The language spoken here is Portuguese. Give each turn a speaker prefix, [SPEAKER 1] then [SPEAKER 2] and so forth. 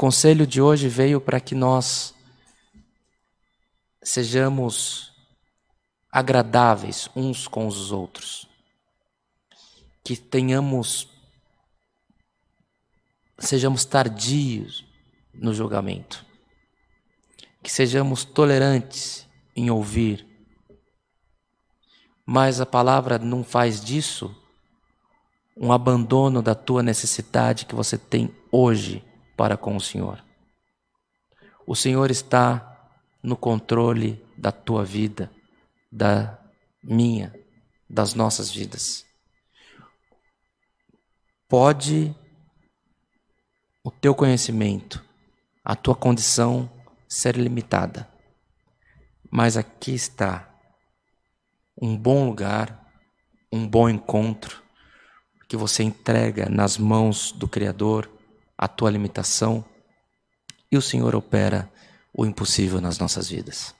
[SPEAKER 1] conselho de hoje veio para que nós sejamos agradáveis uns com os outros, que tenhamos, sejamos tardios no julgamento, que sejamos tolerantes em ouvir, mas a palavra não faz disso um abandono da tua necessidade que você tem hoje para com o Senhor. O Senhor está no controle da tua vida, da minha, das nossas vidas. Pode o teu conhecimento, a tua condição ser limitada, mas aqui está um bom lugar, um bom encontro que você entrega nas mãos do Criador a tua limitação e o Senhor opera o impossível nas nossas vidas.